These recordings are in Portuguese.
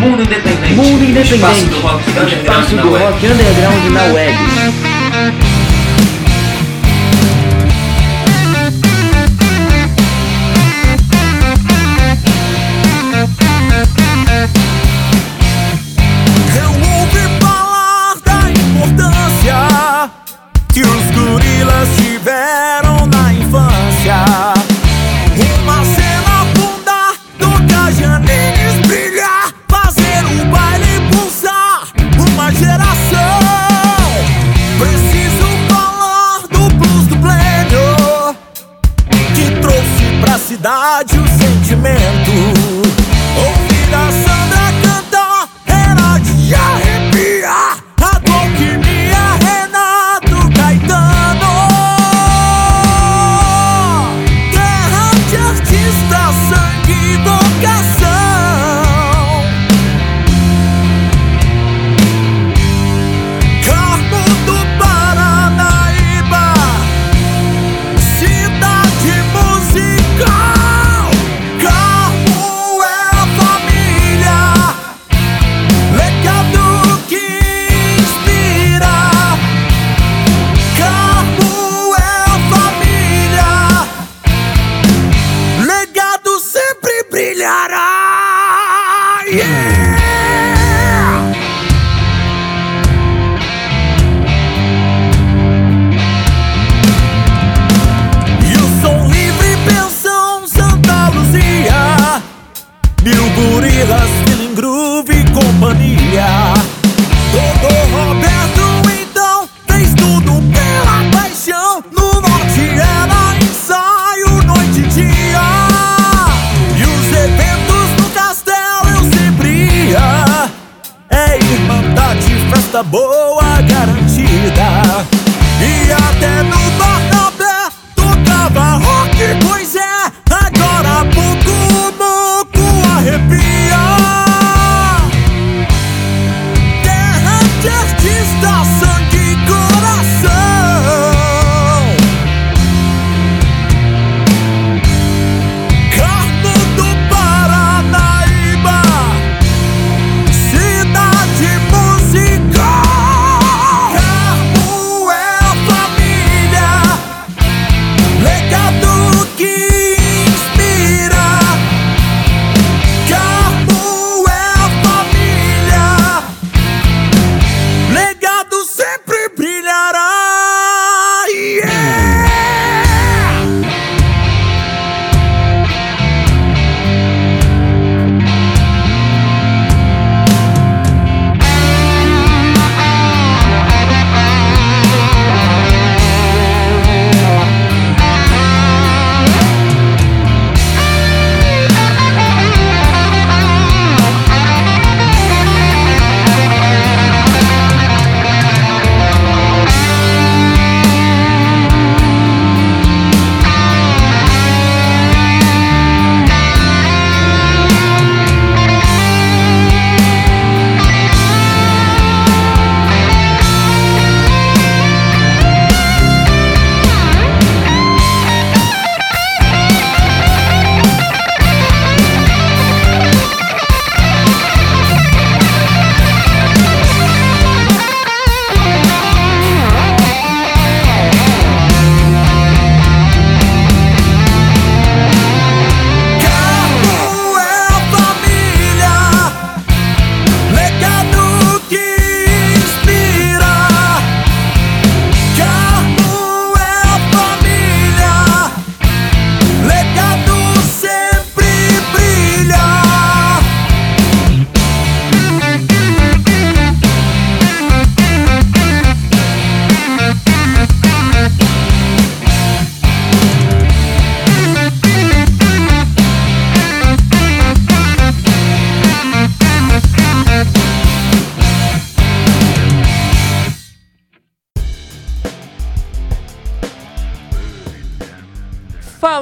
Mundo Independente. Mundo Independente. Espaço do rock underground Espaço do rock underground na web.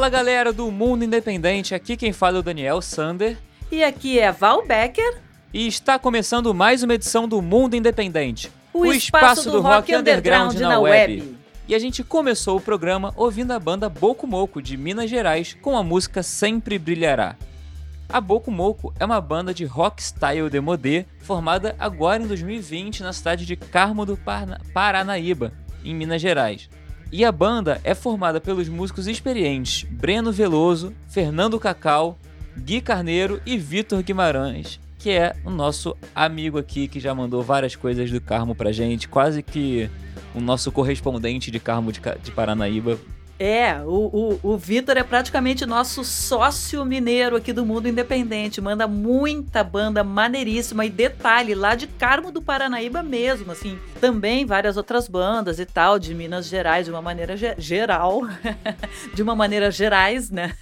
Fala galera do Mundo Independente, aqui quem fala é o Daniel Sander E aqui é Val Becker. e está começando mais uma edição do Mundo Independente, O espaço do rock underground na web. E a gente começou o programa ouvindo a banda Boco Moco de Minas Gerais com a música Sempre Brilhará. A Boku Moco é uma banda de rock style demodé formada agora em 2020 na cidade de Carmo do Paranaíba, em Minas Gerais. E a banda é formada pelos músicos experientes Breno Veloso, Fernando Cacau, Gui Carneiro e Vitor Guimarães, que é o nosso amigo aqui que já mandou várias coisas do Carmo pra gente, quase que o nosso correspondente de Carmo de, de Paranaíba. É, o, o, o Vitor é praticamente nosso sócio mineiro aqui do Mundo Independente. Manda muita banda maneiríssima. E detalhe, lá de Carmo do Paranaíba mesmo, assim. Também várias outras bandas e tal, de Minas Gerais, de uma maneira ge geral. de uma maneira gerais, né?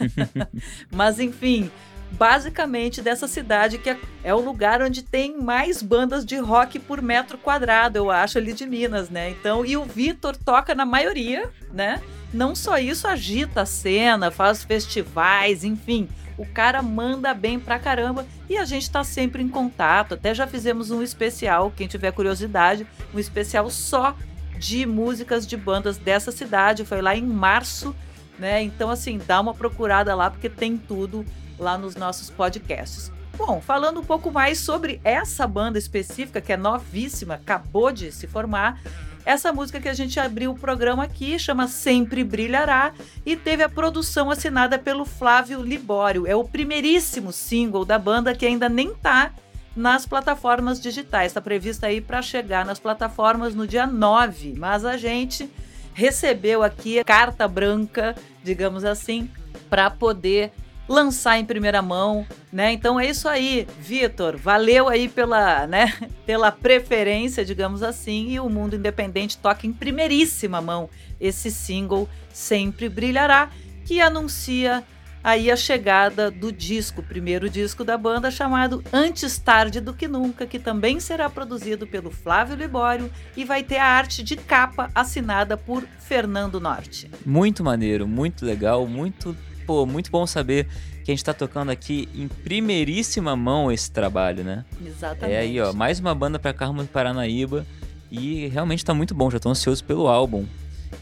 Mas enfim, basicamente dessa cidade que é, é, o lugar onde tem mais bandas de rock por metro quadrado, eu acho, ali de Minas, né? Então, e o Vitor toca na maioria, né? Não só isso, agita a cena, faz festivais, enfim. O cara manda bem pra caramba e a gente tá sempre em contato. Até já fizemos um especial, quem tiver curiosidade, um especial só de músicas de bandas dessa cidade. Foi lá em março, né? Então, assim, dá uma procurada lá porque tem tudo lá nos nossos podcasts. Bom, falando um pouco mais sobre essa banda específica, que é novíssima, acabou de se formar, essa música que a gente abriu o programa aqui chama Sempre Brilhará e teve a produção assinada pelo Flávio Libório. É o primeiríssimo single da banda que ainda nem tá nas plataformas digitais. Está prevista aí para chegar nas plataformas no dia 9, mas a gente recebeu aqui a carta branca, digamos assim, para poder lançar em primeira mão, né? Então é isso aí, Vitor. Valeu aí pela, né, pela preferência, digamos assim, e o Mundo Independente toca em primeiríssima mão esse single Sempre Brilhará, que anuncia aí a chegada do disco, primeiro disco da banda chamado Antes Tarde do que Nunca, que também será produzido pelo Flávio Libório e vai ter a arte de capa assinada por Fernando Norte. Muito maneiro, muito legal, muito pô, muito bom saber que a gente tá tocando aqui em primeiríssima mão esse trabalho, né? Exatamente. É aí, ó, mais uma banda para Carmo Paranaíba e realmente tá muito bom, já tô ansioso pelo álbum.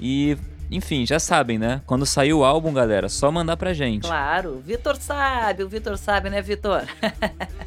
E, enfim, já sabem, né? Quando sair o álbum, galera, só mandar pra gente. Claro, o Vitor sabe, o Vitor sabe, né, Vitor?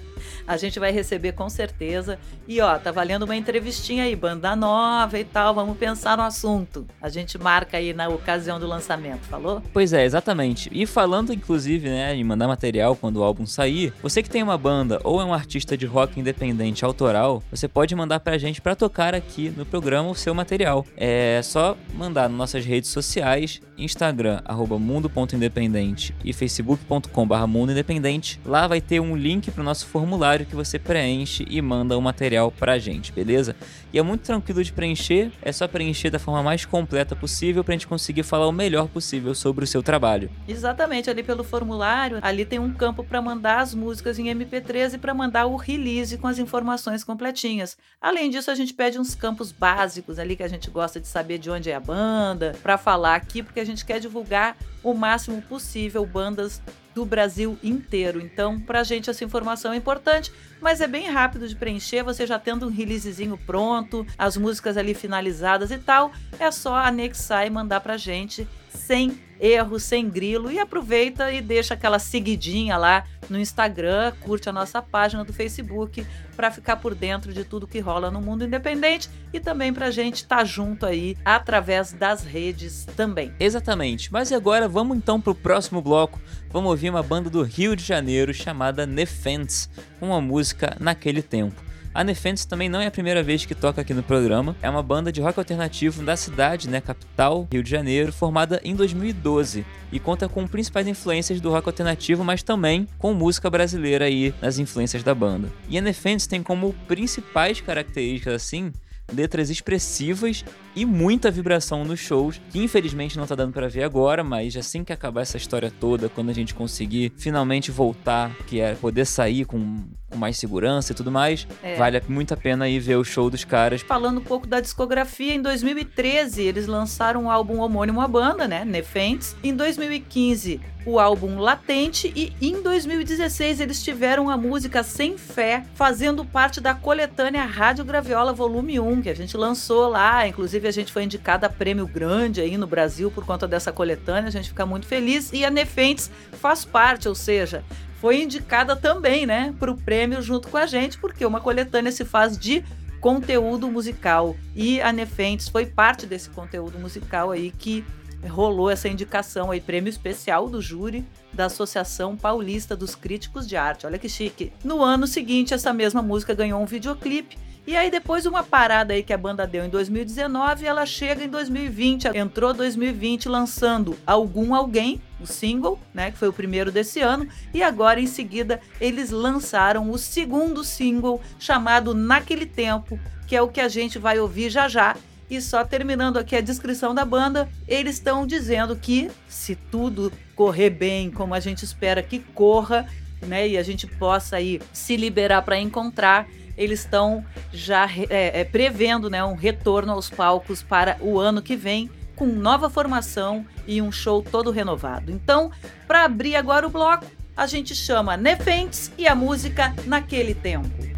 a gente vai receber com certeza. E ó, tá valendo uma entrevistinha aí, banda nova e tal, vamos pensar no assunto. A gente marca aí na ocasião do lançamento, falou? Pois é, exatamente. E falando inclusive, né, em mandar material quando o álbum sair, você que tem uma banda ou é um artista de rock independente autoral, você pode mandar pra gente para tocar aqui no programa o seu material. É só mandar nas nossas redes sociais, Instagram, arroba mundo.independente e facebook.com.br mundo independente. Lá vai ter um link pro nosso formulário formulário que você preenche e manda o material pra gente, beleza? E é muito tranquilo de preencher, é só preencher da forma mais completa possível pra gente conseguir falar o melhor possível sobre o seu trabalho. Exatamente, ali pelo formulário, ali tem um campo para mandar as músicas em MP3 e para mandar o release com as informações completinhas. Além disso, a gente pede uns campos básicos ali que a gente gosta de saber de onde é a banda, para falar aqui, porque a gente quer divulgar o máximo possível bandas do Brasil inteiro. Então, para a gente essa informação é importante, mas é bem rápido de preencher, você já tendo um releasezinho pronto, as músicas ali finalizadas e tal, é só anexar e mandar para a gente sem erro, sem grilo e aproveita e deixa aquela seguidinha lá no Instagram, curte a nossa página do Facebook para ficar por dentro de tudo que rola no mundo independente e também para a gente estar tá junto aí através das redes também. Exatamente. Mas agora vamos então para o próximo bloco. Vamos ouvir uma banda do Rio de Janeiro chamada Nefents, com uma música naquele tempo. A Nefentes também não é a primeira vez que toca aqui no programa. É uma banda de rock alternativo da cidade, né, capital, Rio de Janeiro, formada em 2012 e conta com principais influências do rock alternativo, mas também com música brasileira aí nas influências da banda. E a Nefentes tem como principais características assim letras expressivas e muita vibração nos shows, que infelizmente não tá dando para ver agora, mas assim que acabar essa história toda, quando a gente conseguir finalmente voltar, que é poder sair com, com mais segurança e tudo mais, é. vale muito a pena ir ver o show dos caras. Falando um pouco da discografia, em 2013 eles lançaram um álbum homônimo à banda, né, Nefentes. Em 2015 o álbum Latente e em 2016 eles tiveram a música Sem Fé, fazendo parte da coletânea Rádio Graviola Volume 1, que a gente lançou lá, inclusive Inclusive, a gente foi indicada a prêmio grande aí no Brasil por conta dessa coletânea. A gente fica muito feliz. E a Nefentes faz parte, ou seja, foi indicada também, né, para o prêmio junto com a gente, porque uma coletânea se faz de conteúdo musical e a Nefentes foi parte desse conteúdo musical aí que rolou essa indicação aí, prêmio especial do júri da Associação Paulista dos Críticos de Arte. Olha que chique. No ano seguinte, essa mesma música ganhou um videoclipe e aí, depois de uma parada aí que a banda deu em 2019, ela chega em 2020, entrou 2020 lançando Algum Alguém, o single, né, que foi o primeiro desse ano, e agora em seguida eles lançaram o segundo single chamado Naquele Tempo, que é o que a gente vai ouvir já já. E só terminando aqui a descrição da banda, eles estão dizendo que se tudo correr bem, como a gente espera que corra, né, e a gente possa aí se liberar para encontrar eles estão já é, é, prevendo né, um retorno aos palcos para o ano que vem, com nova formação e um show todo renovado. Então, para abrir agora o bloco, a gente chama Nefentes e a música Naquele Tempo.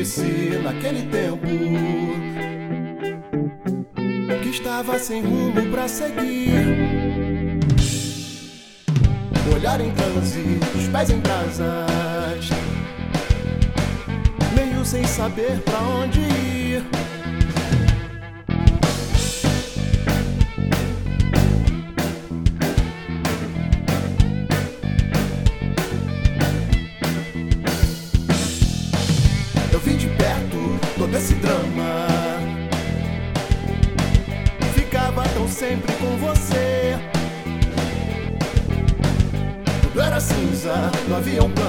Disse naquele tempo que estava sem rumo para seguir. Olhar em transe, os pés em brasas, meio sem saber para onde ir. Cinza,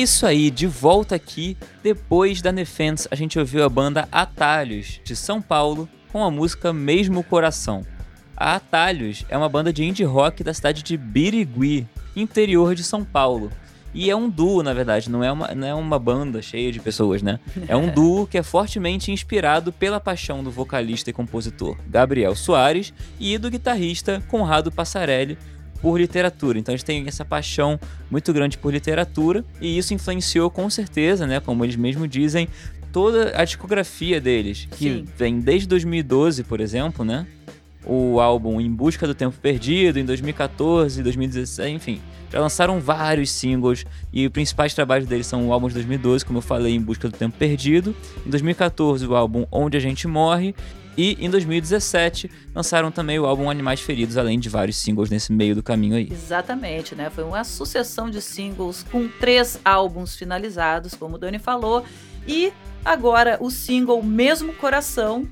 isso aí, de volta aqui. Depois da Nefens, a gente ouviu a banda Atalhos, de São Paulo, com a música Mesmo Coração. A Atalhos é uma banda de indie rock da cidade de Birigui, interior de São Paulo. E é um duo, na verdade, não é uma, não é uma banda cheia de pessoas, né? É um duo que é fortemente inspirado pela paixão do vocalista e compositor Gabriel Soares e do guitarrista Conrado Passarelli, por literatura. Então eles têm essa paixão muito grande por literatura e isso influenciou com certeza, né, como eles mesmos dizem, toda a discografia deles, que Sim. vem desde 2012, por exemplo, né? O álbum Em Busca do Tempo Perdido, em 2014, 2016, enfim. Já lançaram vários singles e os principais trabalhos deles são o álbum de 2012, como eu falei, Em Busca do Tempo Perdido. Em 2014, o álbum Onde a Gente Morre. E em 2017 lançaram também o álbum Animais Feridos, além de vários singles nesse meio do caminho aí. Exatamente, né? Foi uma sucessão de singles com três álbuns finalizados, como o Dani falou. E agora o single Mesmo Coração,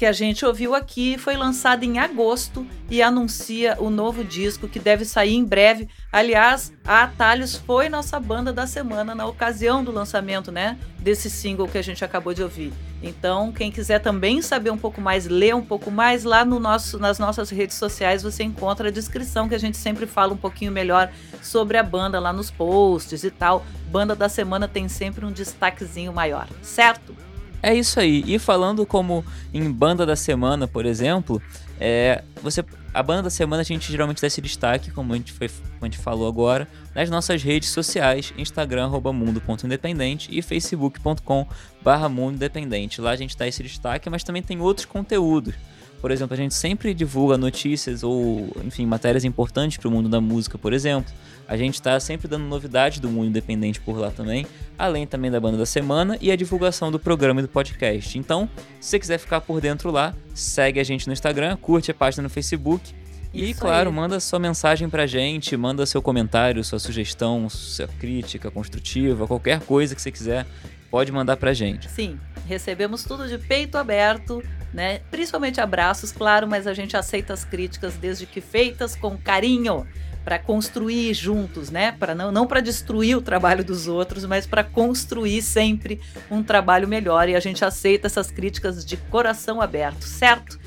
que a gente ouviu aqui, foi lançado em agosto e anuncia o novo disco que deve sair em breve. Aliás, a Atalhos foi nossa banda da semana na ocasião do lançamento, né? Desse single que a gente acabou de ouvir. Então, quem quiser também saber um pouco mais, ler um pouco mais, lá no nosso, nas nossas redes sociais você encontra a descrição que a gente sempre fala um pouquinho melhor sobre a banda lá nos posts e tal. Banda da semana tem sempre um destaquezinho maior, certo? É isso aí. E falando como em banda da semana, por exemplo, é, você a banda da semana a gente geralmente dá esse destaque, como a gente, foi, como a gente falou agora, nas nossas redes sociais, Instagram, mundo.independente e facebook.com barra mundo independente. Lá a gente dá esse destaque, mas também tem outros conteúdos. Por exemplo, a gente sempre divulga notícias ou, enfim, matérias importantes para o mundo da música, por exemplo. A gente está sempre dando novidades do mundo independente por lá também, além também da banda da semana e a divulgação do programa e do podcast. Então, se você quiser ficar por dentro lá, segue a gente no Instagram, curte a página no Facebook e, Isso claro, aí. manda sua mensagem pra gente, manda seu comentário, sua sugestão, sua crítica construtiva, qualquer coisa que você quiser, pode mandar pra gente. Sim, recebemos tudo de peito aberto, né? Principalmente abraços, claro, mas a gente aceita as críticas desde que feitas com carinho para construir juntos, né? Para não não para destruir o trabalho dos outros, mas para construir sempre um trabalho melhor e a gente aceita essas críticas de coração aberto, certo?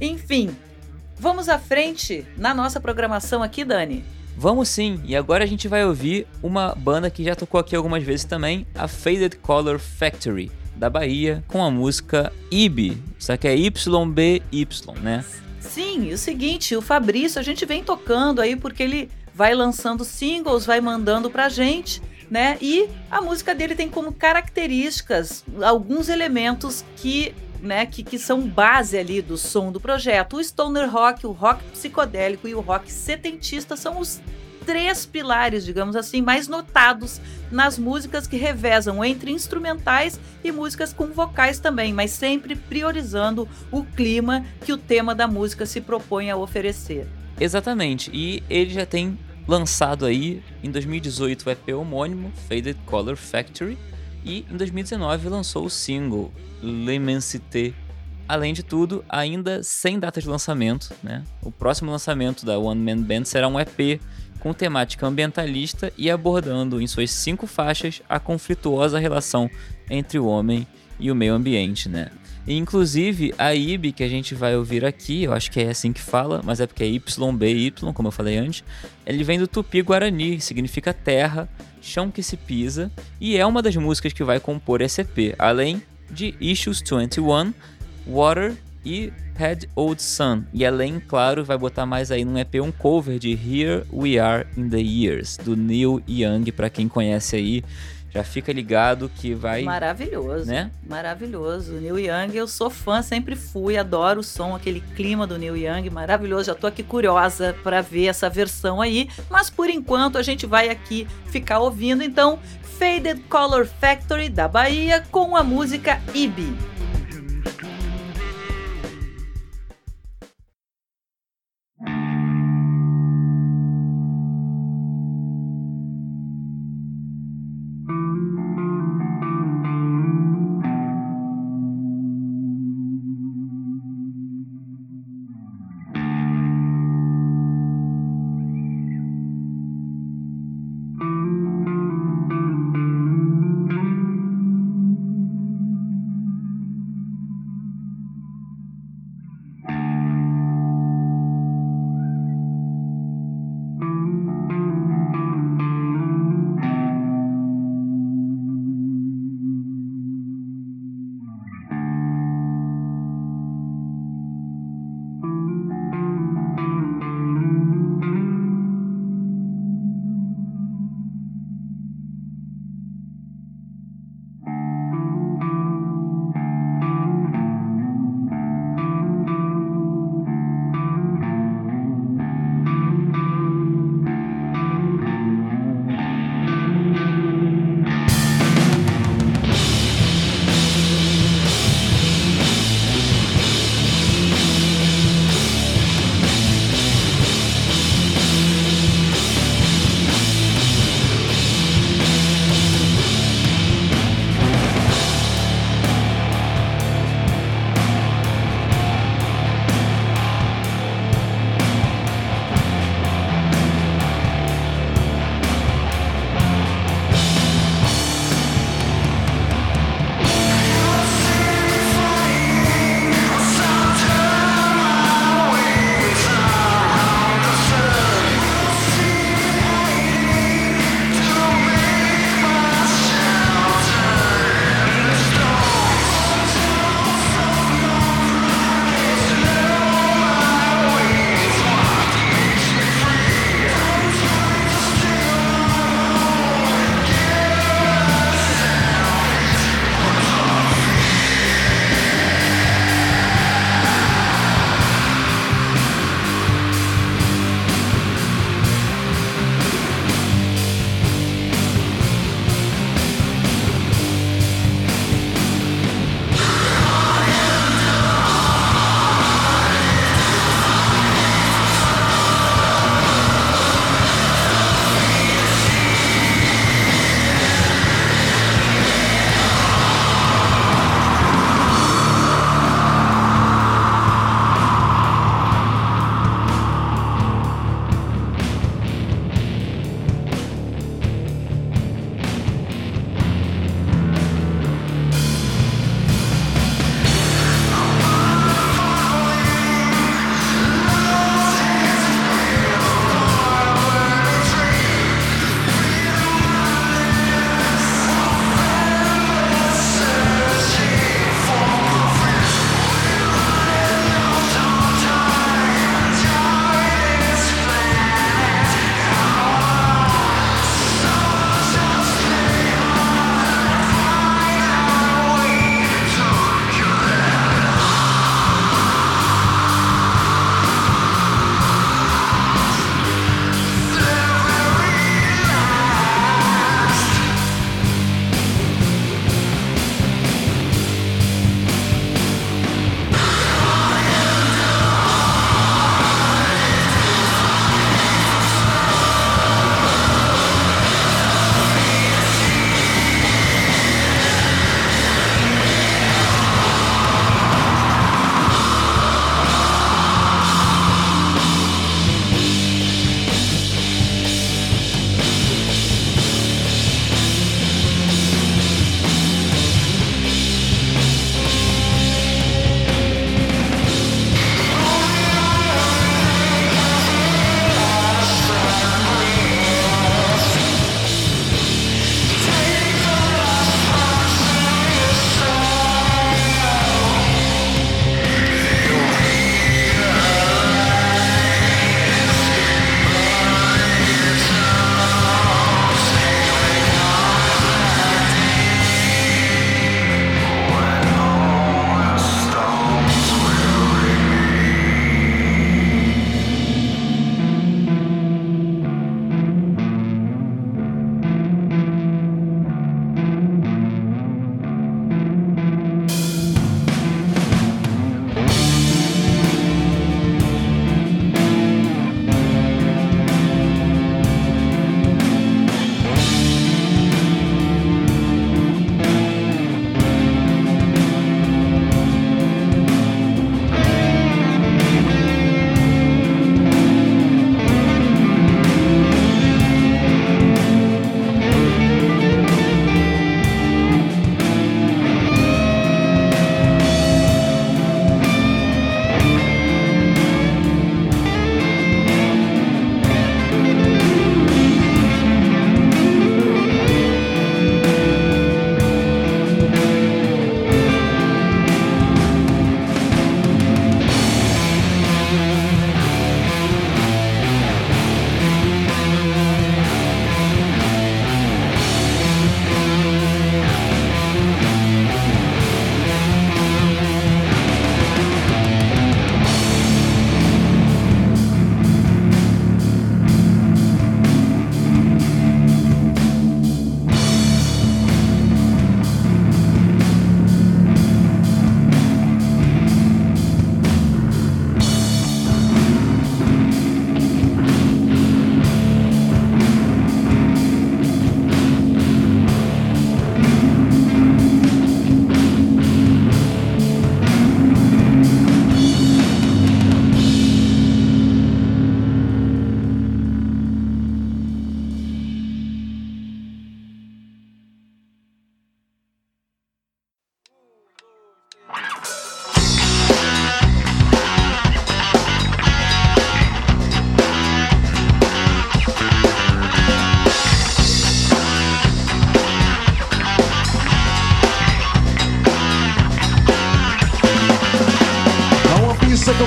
Enfim, vamos à frente na nossa programação aqui, Dani. Vamos sim, e agora a gente vai ouvir uma banda que já tocou aqui algumas vezes também, a Faded Color Factory, da Bahia, com a música IB, só que é YBY, né? Sim, e o seguinte, o Fabrício, a gente vem tocando aí porque ele vai lançando singles, vai mandando pra gente, né? E a música dele tem como características alguns elementos que, né, que, que são base ali do som do projeto. O stoner rock, o rock psicodélico e o rock setentista são os três pilares, digamos assim, mais notados nas músicas que revezam entre instrumentais e músicas com vocais também, mas sempre priorizando o clima que o tema da música se propõe a oferecer. Exatamente, e ele já tem lançado aí em 2018 o EP homônimo, Faded Color Factory, e em 2019 lançou o single L'Immensité. Além de tudo, ainda sem data de lançamento, né? O próximo lançamento da One Man Band será um EP com temática ambientalista e abordando em suas cinco faixas a conflituosa relação entre o homem e o meio ambiente, né? E, inclusive, a IB que a gente vai ouvir aqui, eu acho que é assim que fala, mas é porque é YBY, como eu falei antes, ele vem do tupi-guarani, significa terra, chão que se pisa, e é uma das músicas que vai compor esse EP, além de Issues 21, Water e Head Old Sun. E além, claro, vai botar mais aí num EP um cover de Here We Are in the Years, do Neil Young, pra quem conhece aí, já fica ligado que vai... Maravilhoso, Né? maravilhoso. Neil Young, eu sou fã, sempre fui, adoro o som, aquele clima do Neil Young, maravilhoso. Já tô aqui curiosa para ver essa versão aí, mas por enquanto a gente vai aqui ficar ouvindo então Faded Color Factory da Bahia com a música Ibi.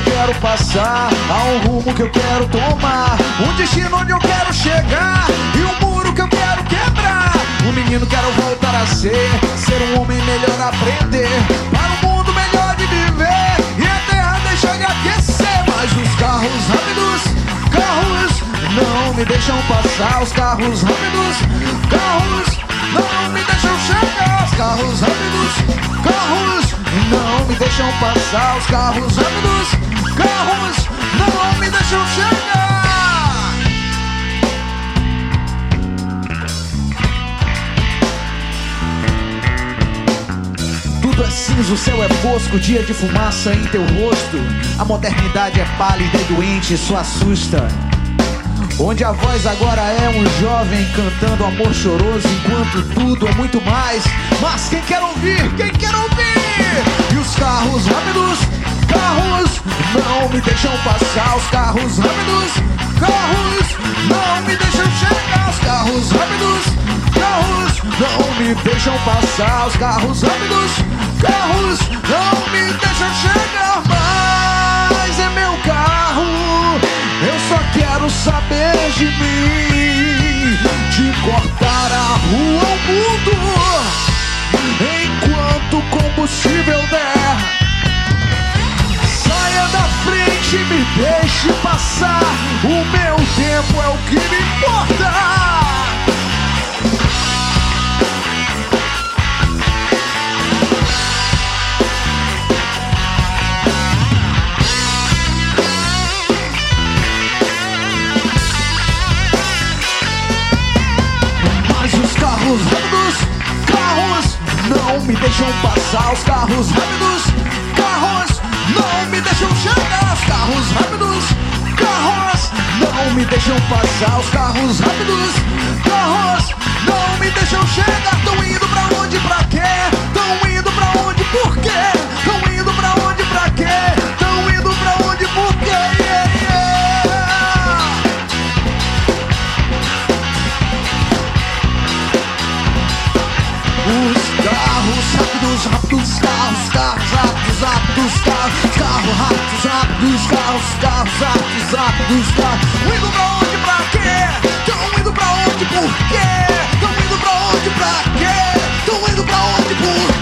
Quero passar, há um rumo que eu quero tomar, um destino onde eu quero chegar e um muro que eu quero quebrar. Um menino quero voltar a ser, ser um homem melhor aprender, para um mundo melhor de viver e a terra deixar de aquecer. Mas os carros rápidos, carros não me deixam passar, os carros rápidos, carros não me deixam chegar, os carros rápidos, carros não me deixam passar, os carros rápidos, carros não me deixam chegar. Tudo é cinza, o céu é fosco, dia de fumaça em teu rosto. A modernidade é pálida e doente, isso assusta. Onde a voz agora é um jovem cantando amor choroso, enquanto tudo é muito mais. Mas quem quer ouvir? Quem quer ouvir? E os carros rápidos, carros não me deixam passar. Os carros rápidos, carros não me deixam chegar. Os carros rápidos, carros não me deixam passar. Os carros rápidos, carros não me deixam chegar. Mas é meu carro. Eu só quero saber de mim, de cortar a rua ao mundo, enquanto o combustível der. Saia da frente e me deixe passar. O meu tempo é o que me importa. Deixam passar. Os carros rápidos, carros não me deixam chegar. Os carros rápidos, carros não me deixam passar. Os carros rápidos, carros não me deixam chegar. Tão indo pra onde, pra quê? Tão indo pra onde, por quê? Tão indo carros, carros rápidos, rápidos, carros, carros rápidos, rápidos, carros. Indo pra onde, pra quê? Tão indo pra onde, por quê? Tão indo pra onde, pra quê? Tão indo pra onde, por quê?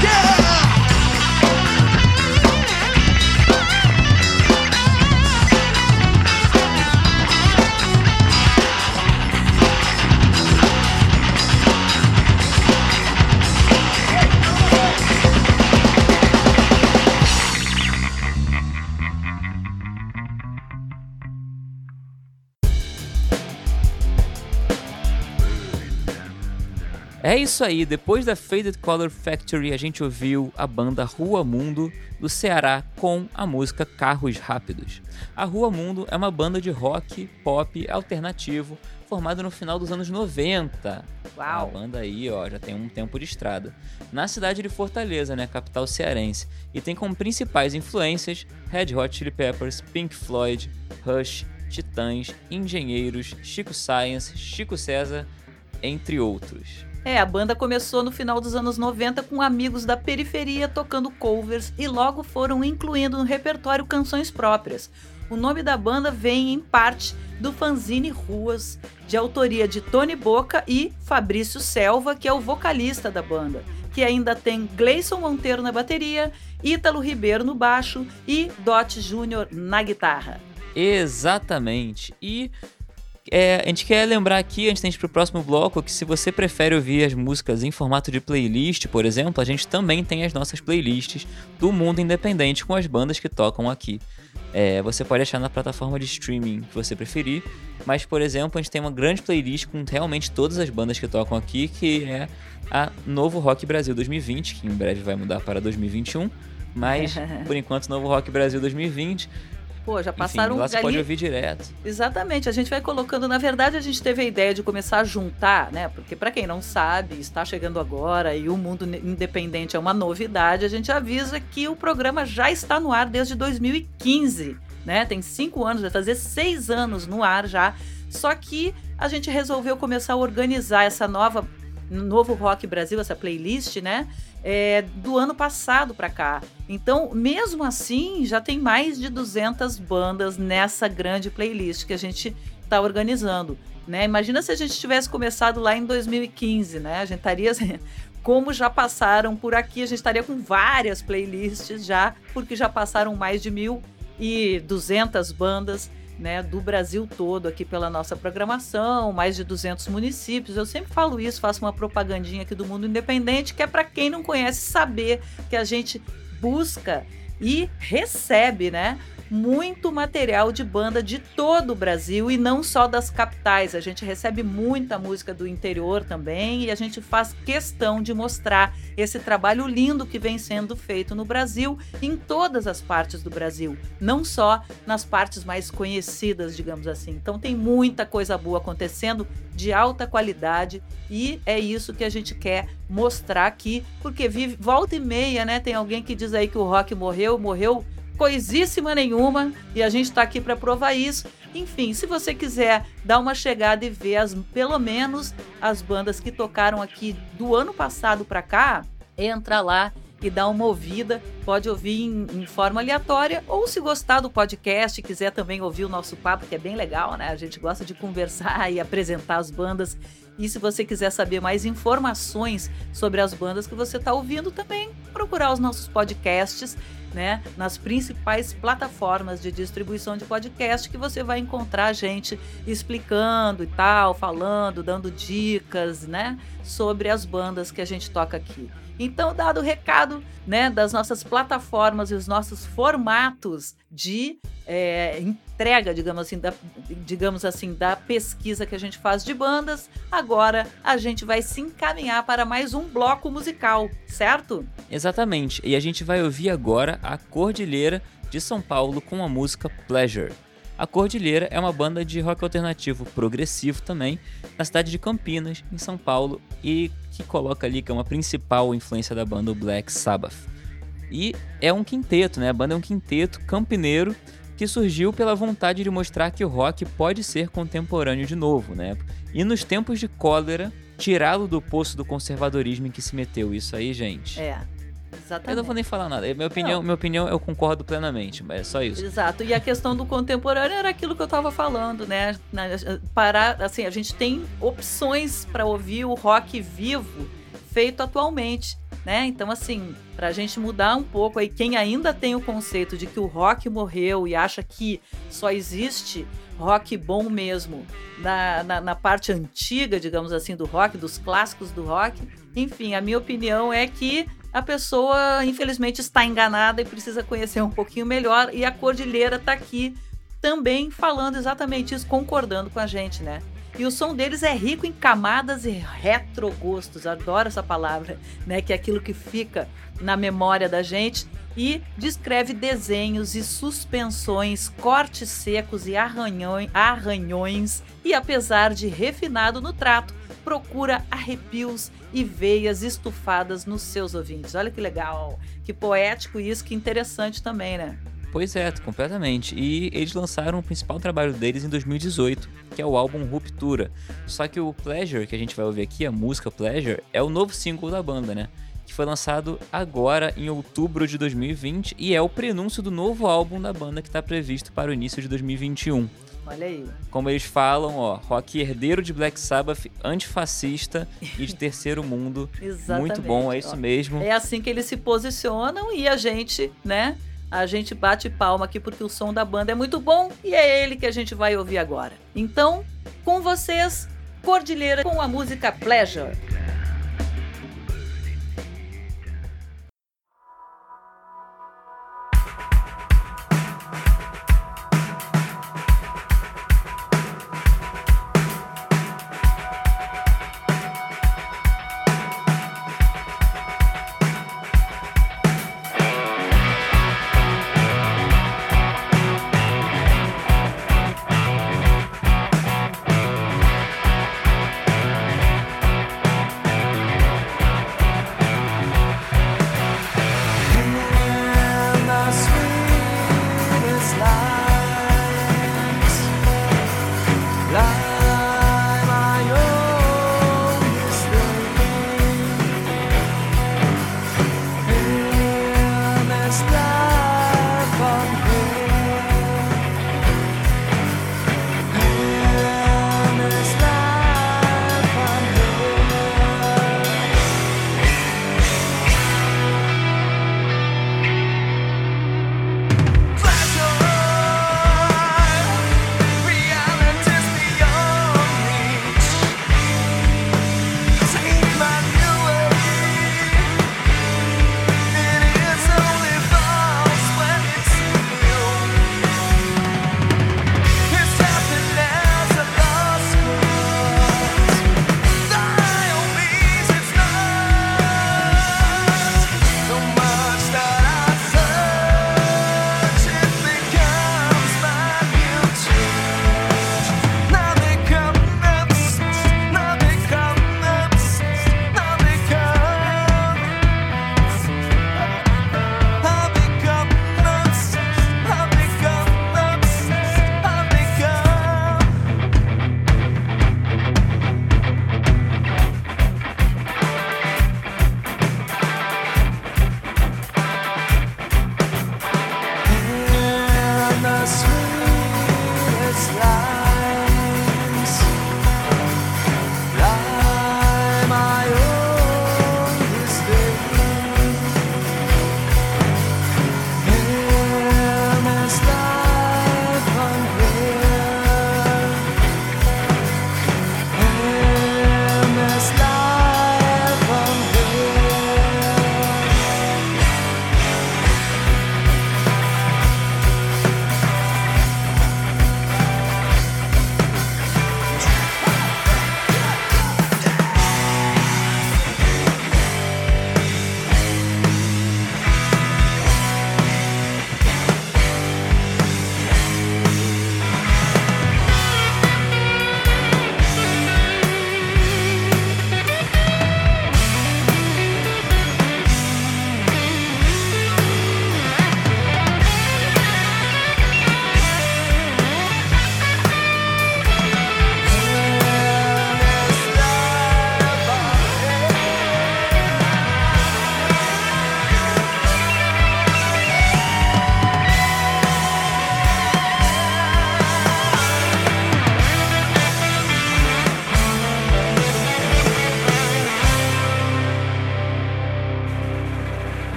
É isso aí, depois da Faded Color Factory, a gente ouviu a banda Rua Mundo do Ceará com a música Carros Rápidos. A Rua Mundo é uma banda de rock, pop, alternativo, formada no final dos anos 90. Uau. A banda aí, ó, já tem um tempo de estrada. Na cidade de Fortaleza, né, capital cearense, e tem como principais influências Red Hot Chili Peppers, Pink Floyd, Rush, Titãs, Engenheiros, Chico Science, Chico César, entre outros. É, a banda começou no final dos anos 90 com amigos da periferia tocando covers e logo foram incluindo no repertório canções próprias. O nome da banda vem em parte do fanzine Ruas, de autoria de Tony Boca e Fabrício Selva, que é o vocalista da banda, que ainda tem Gleison Monteiro na bateria, Ítalo Ribeiro no baixo e Dot Júnior na guitarra. Exatamente. E é, a gente quer lembrar aqui, antes de gente ir pro próximo bloco, que se você prefere ouvir as músicas em formato de playlist, por exemplo, a gente também tem as nossas playlists do mundo independente com as bandas que tocam aqui. É, você pode achar na plataforma de streaming que você preferir, mas, por exemplo, a gente tem uma grande playlist com realmente todas as bandas que tocam aqui, que é a Novo Rock Brasil 2020, que em breve vai mudar para 2021, mas por enquanto Novo Rock Brasil 2020. Pô, já Enfim, passaram lá você ali- pode ouvir direto. Exatamente, a gente vai colocando. Na verdade, a gente teve a ideia de começar a juntar, né? Porque, para quem não sabe, está chegando agora e o mundo independente é uma novidade, a gente avisa que o programa já está no ar desde 2015, né? Tem cinco anos, vai fazer seis anos no ar já. Só que a gente resolveu começar a organizar essa nova no Novo Rock Brasil, essa playlist, né? É, do ano passado para cá. Então, mesmo assim, já tem mais de 200 bandas nessa grande playlist que a gente está organizando. Né? Imagina se a gente tivesse começado lá em 2015, né? A gente estaria como já passaram por aqui, a gente estaria com várias playlists já, porque já passaram mais de 1.200 bandas né, do Brasil todo aqui pela nossa programação, mais de 200 municípios. Eu sempre falo isso, faço uma propagandinha aqui do Mundo Independente, que é para quem não conhece saber que a gente busca e recebe, né, muito material de banda de todo o Brasil e não só das capitais. A gente recebe muita música do interior também e a gente faz questão de mostrar esse trabalho lindo que vem sendo feito no Brasil, em todas as partes do Brasil, não só nas partes mais conhecidas, digamos assim. Então tem muita coisa boa acontecendo de alta qualidade e é isso que a gente quer mostrar aqui, porque vive volta e meia, né? Tem alguém que diz aí que o rock morreu, morreu coisíssima nenhuma e a gente está aqui para provar isso. Enfim, se você quiser dar uma chegada e ver as, pelo menos as bandas que tocaram aqui do ano passado para cá, entra lá e dá uma ouvida. Pode ouvir em, em, forma aleatória ou se gostar do podcast, quiser também ouvir o nosso papo, que é bem legal, né? A gente gosta de conversar e apresentar as bandas. E se você quiser saber mais informações sobre as bandas que você está ouvindo, também procurar os nossos podcasts né, nas principais plataformas de distribuição de podcast que você vai encontrar a gente explicando e tal, falando, dando dicas, né, sobre as bandas que a gente toca aqui. Então, dado o recado né, das nossas plataformas e os nossos formatos de é, entrega, digamos assim, da, digamos assim, da pesquisa que a gente faz de bandas, agora a gente vai se encaminhar para mais um bloco musical, certo? Exatamente. E a gente vai ouvir agora a Cordilheira de São Paulo com a música Pleasure. A Cordilheira é uma banda de rock alternativo progressivo também, na cidade de Campinas, em São Paulo, e que coloca ali que é uma principal influência da banda o Black Sabbath. E é um quinteto, né? A banda é um quinteto campineiro que surgiu pela vontade de mostrar que o rock pode ser contemporâneo de novo, né? E nos tempos de cólera, tirá-lo do poço do conservadorismo em que se meteu. Isso aí, gente. É. Exatamente. Eu não vou nem falar nada. Minha opinião, minha opinião eu concordo plenamente, mas é só isso. Exato. E a questão do contemporâneo era aquilo que eu estava falando, né? Parar, assim, a gente tem opções para ouvir o rock vivo feito atualmente, né? Então, assim, para a gente mudar um pouco aí, quem ainda tem o conceito de que o rock morreu e acha que só existe rock bom mesmo na, na, na parte antiga, digamos assim, do rock, dos clássicos do rock, enfim, a minha opinião é que a pessoa, infelizmente, está enganada e precisa conhecer um pouquinho melhor. E a Cordilheira está aqui também falando exatamente isso, concordando com a gente, né? E o som deles é rico em camadas e retrogostos, adoro essa palavra, né? Que é aquilo que fica na memória da gente e descreve desenhos e suspensões, cortes secos e arranhões, arranhões e apesar de refinado no trato, procura arrepios e veias estufadas nos seus ouvintes. Olha que legal, que poético isso, que interessante também, né? Pois é, completamente. E eles lançaram o principal trabalho deles em 2018, que é o álbum Ruptura. Só que o Pleasure, que a gente vai ouvir aqui, a música Pleasure, é o novo single da banda, né? Que foi lançado agora em outubro de 2020 e é o prenúncio do novo álbum da banda que está previsto para o início de 2021. Olha aí. Como eles falam, ó, rock herdeiro de Black Sabbath, antifascista e de terceiro mundo. Exatamente. Muito bom, é isso ó. mesmo. É assim que eles se posicionam e a gente, né? A gente bate palma aqui porque o som da banda é muito bom e é ele que a gente vai ouvir agora. Então, com vocês, Cordilheira com a música Pleasure.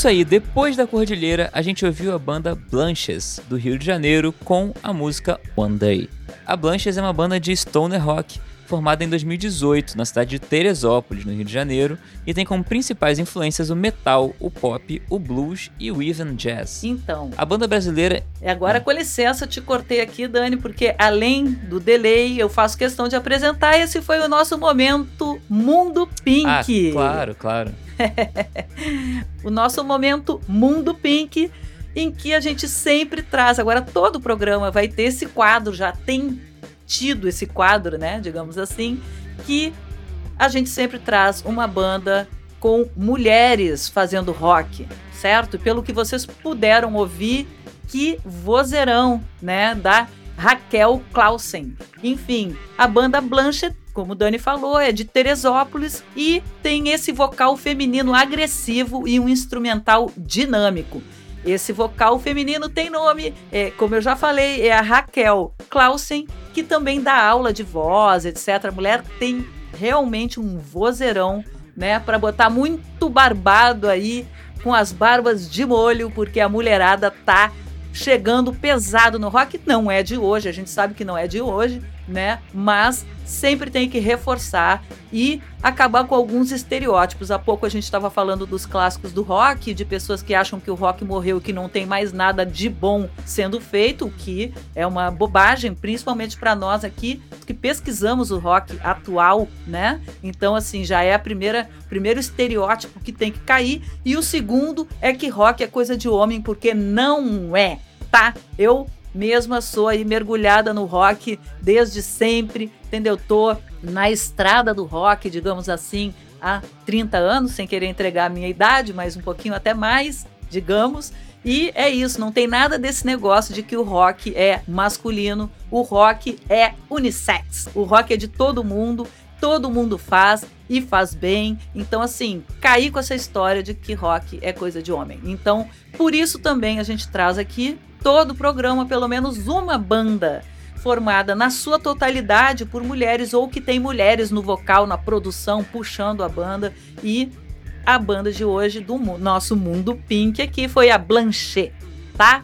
Isso aí, depois da Cordilheira, a gente ouviu a banda Blanches, do Rio de Janeiro, com a música One Day. A Blanches é uma banda de stoner rock formada em 2018 na cidade de Teresópolis, no Rio de Janeiro, e tem como principais influências o metal, o pop, o blues e o even jazz. Então, A banda brasileira agora com licença, te cortei aqui, Dani, porque além do delay, eu faço questão de apresentar. Esse foi o nosso momento Mundo Pink. Ah, claro, claro. o nosso momento Mundo Pink, em que a gente sempre traz. Agora, todo o programa vai ter esse quadro, já tem tido esse quadro, né? Digamos assim, que a gente sempre traz uma banda com mulheres fazendo rock, certo? Pelo que vocês puderam ouvir, que vozeirão, né? Da Raquel Clausen. Enfim, a banda Blanchett como o Dani falou, é de Teresópolis e tem esse vocal feminino agressivo e um instrumental dinâmico. Esse vocal feminino tem nome, é, como eu já falei, é a Raquel Clausen, que também dá aula de voz, etc. A mulher tem realmente um vozeirão, né, para botar muito barbado aí com as barbas de molho, porque a mulherada tá chegando pesado no rock. Não é de hoje, a gente sabe que não é de hoje, né? Mas sempre tem que reforçar e acabar com alguns estereótipos. Há pouco a gente estava falando dos clássicos do rock, de pessoas que acham que o rock morreu e que não tem mais nada de bom sendo feito, o que é uma bobagem, principalmente para nós aqui que pesquisamos o rock atual, né? Então assim, já é a primeira primeiro estereótipo que tem que cair e o segundo é que rock é coisa de homem porque não é, tá? Eu mesma sou aí mergulhada no rock desde sempre, entendeu? Tô na estrada do rock, digamos assim, há 30 anos, sem querer entregar a minha idade, mas um pouquinho até mais, digamos. E é isso, não tem nada desse negócio de que o rock é masculino, o rock é unissex. O rock é de todo mundo, todo mundo faz e faz bem. Então, assim, cair com essa história de que rock é coisa de homem. Então, por isso também a gente traz aqui todo o programa, pelo menos uma banda formada na sua totalidade por mulheres ou que tem mulheres no vocal, na produção, puxando a banda. E a banda de hoje do nosso mundo pink aqui foi a Blanchet, tá?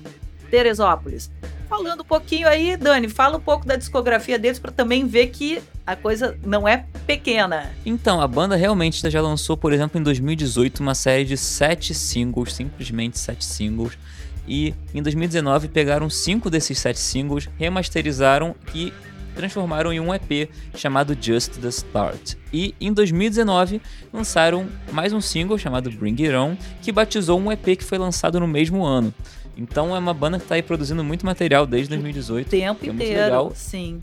Teresópolis. Falando um pouquinho aí, Dani, fala um pouco da discografia deles para também ver que a coisa não é pequena. Então, a banda realmente já lançou, por exemplo, em 2018, uma série de sete singles, simplesmente sete singles e em 2019 pegaram cinco desses sete singles, remasterizaram e transformaram em um EP chamado Just the Start. E em 2019 lançaram mais um single chamado Bring It On, que batizou um EP que foi lançado no mesmo ano. Então é uma banda que está aí produzindo muito material desde 2018. O tempo é inteiro, legal. sim.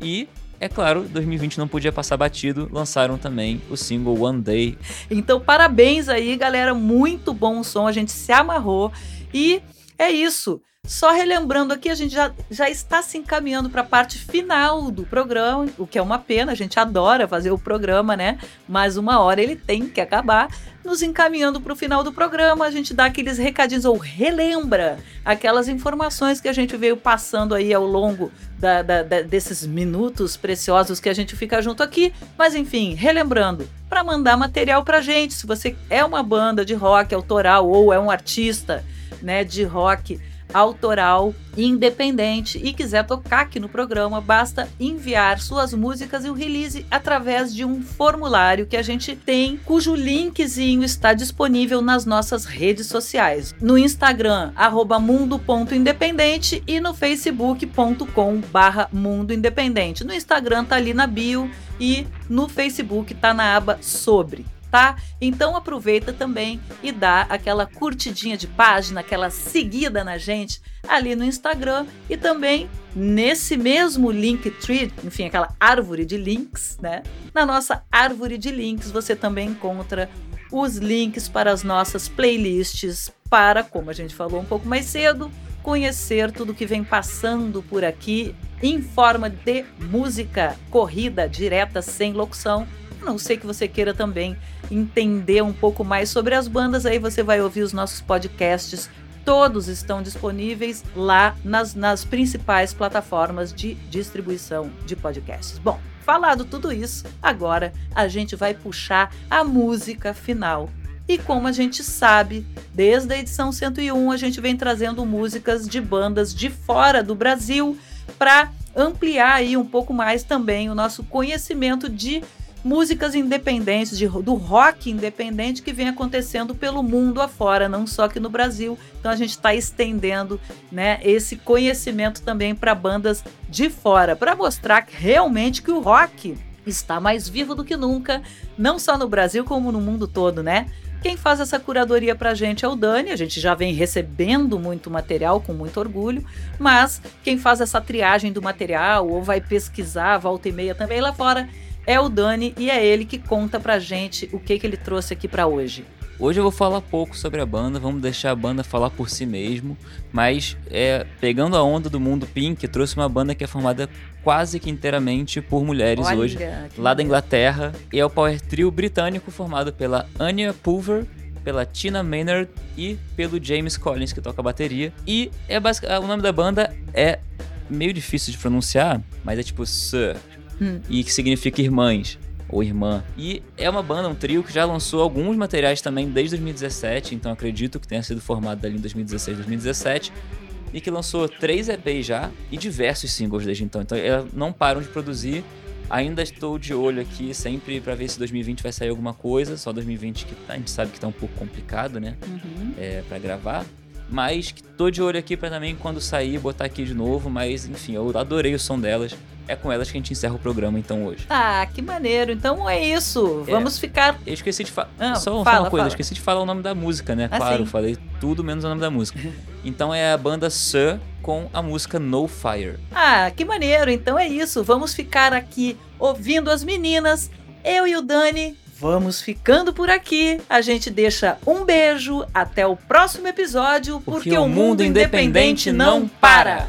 E é claro, 2020 não podia passar batido, lançaram também o single One Day. Então, parabéns aí, galera, muito bom o som, a gente se amarrou e é isso. Só relembrando aqui, a gente já, já está se encaminhando para a parte final do programa, o que é uma pena, a gente adora fazer o programa, né? Mas uma hora ele tem que acabar. Nos encaminhando para o final do programa, a gente dá aqueles recadinhos ou relembra aquelas informações que a gente veio passando aí ao longo da, da, da, desses minutos preciosos que a gente fica junto aqui. Mas enfim, relembrando, para mandar material para gente, se você é uma banda de rock autoral ou é um artista né, de rock autoral independente e quiser tocar aqui no programa, basta enviar suas músicas e o release através de um formulário que a gente tem, cujo linkzinho está disponível nas nossas redes sociais. No Instagram, mundo.independente e no facebook.com barra mundo independente. No Instagram tá ali na bio e no Facebook tá na aba sobre tá? Então aproveita também e dá aquela curtidinha de página, aquela seguida na gente ali no Instagram e também nesse mesmo Linktree, enfim, aquela árvore de links, né? Na nossa árvore de links você também encontra os links para as nossas playlists para, como a gente falou um pouco mais cedo, conhecer tudo que vem passando por aqui em forma de música corrida direta sem locução não ser que você queira também entender um pouco mais sobre as bandas, aí você vai ouvir os nossos podcasts. Todos estão disponíveis lá nas, nas principais plataformas de distribuição de podcasts. Bom, falado tudo isso, agora a gente vai puxar a música final E como a gente sabe, desde a edição 101 a gente vem trazendo músicas de bandas de fora do Brasil para ampliar aí um pouco mais também o nosso conhecimento de músicas independentes, de, do rock independente que vem acontecendo pelo mundo afora, não só aqui no Brasil. Então a gente está estendendo né, esse conhecimento também para bandas de fora, para mostrar realmente que o rock está mais vivo do que nunca, não só no Brasil como no mundo todo, né? Quem faz essa curadoria pra gente é o Dani, a gente já vem recebendo muito material com muito orgulho, mas quem faz essa triagem do material ou vai pesquisar volta e meia também lá fora é o Dani e é ele que conta pra gente o que, que ele trouxe aqui para hoje. Hoje eu vou falar pouco sobre a banda, vamos deixar a banda falar por si mesmo, mas é, pegando a onda do mundo Pink, trouxe uma banda que é formada quase que inteiramente por mulheres Olha, hoje, lá da. Inglaterra, e é o power trio britânico formado pela Anya Pulver, pela Tina Maynard e pelo James Collins, que toca bateria. E é basic... o nome da banda é meio difícil de pronunciar, mas é tipo Sir, Hum. e que significa irmãs ou irmã. E é uma banda, um trio que já lançou alguns materiais também desde 2017, então acredito que tenha sido formado ali em 2016, 2017. E que lançou três EPs já e diversos singles desde então. Então elas não param de produzir. Ainda estou de olho aqui sempre pra ver se 2020 vai sair alguma coisa. Só 2020 que tá- a gente sabe que tá um pouco complicado, né? Uhum. é, para gravar. Mas que tô de olho aqui pra também quando sair botar aqui de novo. Mas enfim, eu adorei o som delas. É com elas que a gente encerra o programa então hoje. Ah, que maneiro. Então é isso. É. Vamos ficar. Eu esqueci de falar. Ah, só, só fala, uma coisa, fala. eu esqueci de falar o nome da música, né? Ah, claro, sim. falei tudo menos o nome da música. Então é a banda Sir com a música No Fire. Ah, que maneiro. Então é isso. Vamos ficar aqui ouvindo as meninas. Eu e o Dani. Vamos ficando por aqui. A gente deixa um beijo. Até o próximo episódio. Porque, o mundo independente não para.